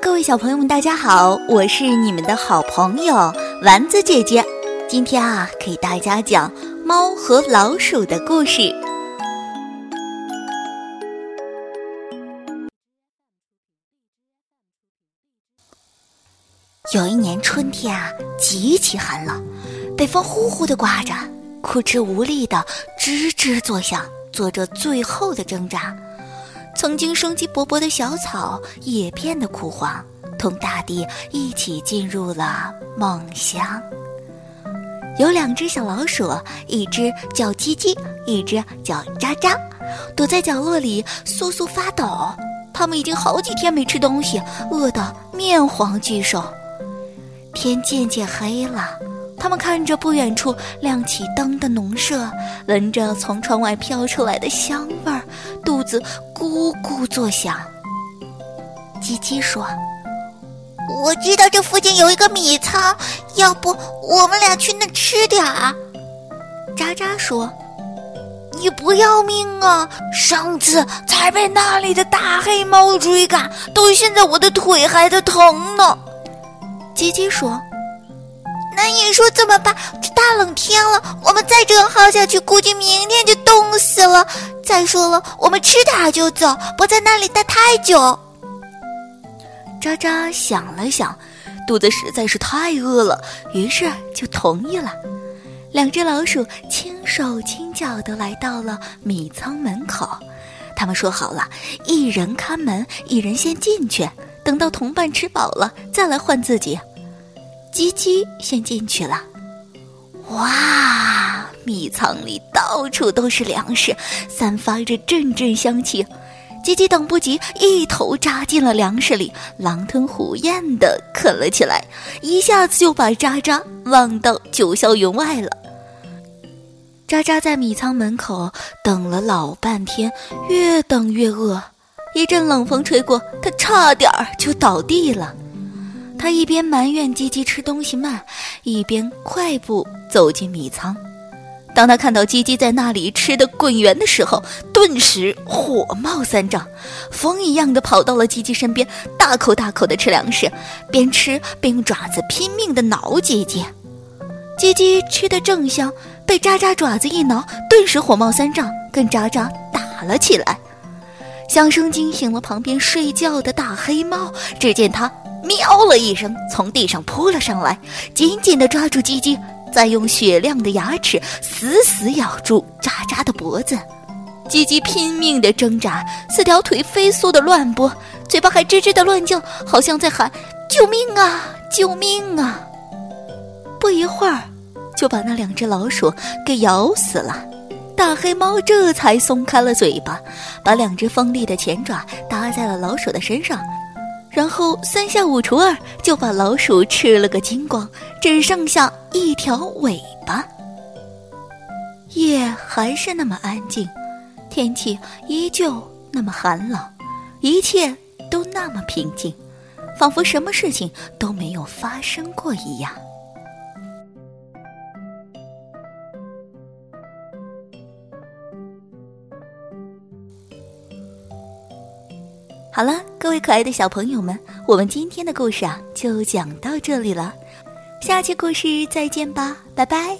各位小朋友们，大家好，我是你们的好朋友丸子姐姐。今天啊，给大家讲猫和老鼠的故事。有一年春天啊，极其寒冷，北风呼呼的刮着，枯枝无力的吱吱作响，做着最后的挣扎。曾经生机勃勃的小草也变得枯黄，同大地一起进入了梦乡。有两只小老鼠，一只叫叽叽，一只叫喳喳，躲在角落里簌簌发抖。它们已经好几天没吃东西，饿得面黄肌瘦。天渐渐黑了。他们看着不远处亮起灯的农舍，闻着从窗外飘出来的香味儿，肚子咕咕作响。鸡鸡说：“我知道这附近有一个米仓，要不我们俩去那吃点儿？”渣渣说：“你不要命啊！上次才被那里的大黑猫追赶，到现在我的腿还在疼呢。”鸡鸡说。你说怎么办？这大冷天了，我们再这样耗下去，估计明天就冻死了。再说了，我们吃点就走，不在那里待太久。渣渣想了想，肚子实在是太饿了，于是就同意了。两只老鼠轻手轻脚地来到了米仓门口，他们说好了，一人看门，一人先进去，等到同伴吃饱了再来换自己。鸡鸡先进去了，哇！米仓里到处都是粮食，散发着阵阵香气。鸡鸡等不及，一头扎进了粮食里，狼吞虎咽地啃了起来，一下子就把渣渣忘到九霄云外了。渣渣在米仓门口等了老半天，越等越饿。一阵冷风吹过，他差点儿就倒地了。他一边埋怨鸡鸡吃东西慢，一边快步走进米仓。当他看到鸡鸡在那里吃的滚圆的时候，顿时火冒三丈，风一样的跑到了鸡鸡身边，大口大口的吃粮食，边吃边用爪子拼命的挠鸡鸡。鸡鸡吃的正香，被渣渣爪子一挠，顿时火冒三丈，跟渣渣打了起来。响声惊醒了旁边睡觉的大黑猫，只见它。喵了一声，从地上扑了上来，紧紧地抓住鸡鸡，再用雪亮的牙齿死死咬住渣渣的脖子。鸡鸡拼命地挣扎，四条腿飞速地乱拨，嘴巴还吱吱地乱叫，好像在喊：“救命啊！救命啊！”不一会儿，就把那两只老鼠给咬死了。大黑猫这才松开了嘴巴，把两只锋利的前爪搭在了老鼠的身上。然后三下五除二就把老鼠吃了个精光，只剩下一条尾巴。夜还是那么安静，天气依旧那么寒冷，一切都那么平静，仿佛什么事情都没有发生过一样。好了，各位可爱的小朋友们，我们今天的故事啊就讲到这里了，下期故事再见吧，拜拜。